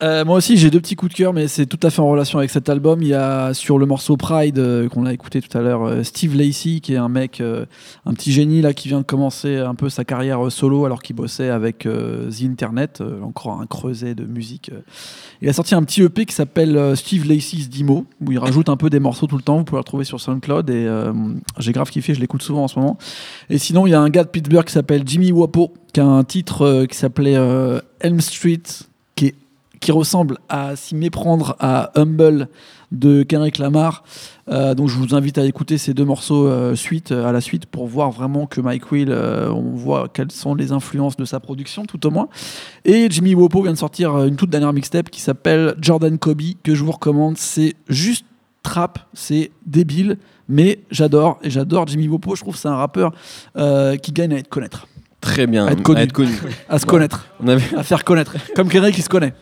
Euh, moi aussi, j'ai deux petits coups de cœur, mais c'est tout à fait en relation avec cet album. Il y a sur le morceau Pride euh, qu'on a écouté tout à l'heure, euh, Steve Lacey, qui est un mec, un petit génie là, qui vient de commencer un peu sa carrière solo alors qu'il bossait avec The Internet, encore un creuset de musique. Il a sorti un petit EP qui s'appelle Steve Lacey's Demo, où il rajoute un peu des morceaux tout le temps. Vous pouvez le retrouver sur SoundCloud et j'ai grave kiffé, je l'écoute souvent en ce moment. Et sinon, il y a un gars de Pittsburgh qui s'appelle Jimmy Wapo, qui a un titre qui s'appelait Elm Street, qui est qui ressemble à s'y méprendre à Humble de Kendrick Lamar. Euh, donc je vous invite à écouter ces deux morceaux euh, suite à la suite pour voir vraiment que Mike Will, euh, on voit quelles sont les influences de sa production tout au moins. Et Jimmy Wopo vient de sortir euh, une toute dernière mixtape qui s'appelle Jordan Kobe que je vous recommande. C'est juste trap, c'est débile, mais j'adore et j'adore Jimmy Wopo. Je trouve que c'est un rappeur euh, qui gagne à être connaître, Très bien. À être connu. connu. à se connaître, On avait, à faire connaître, comme Kendrick qui se connaît.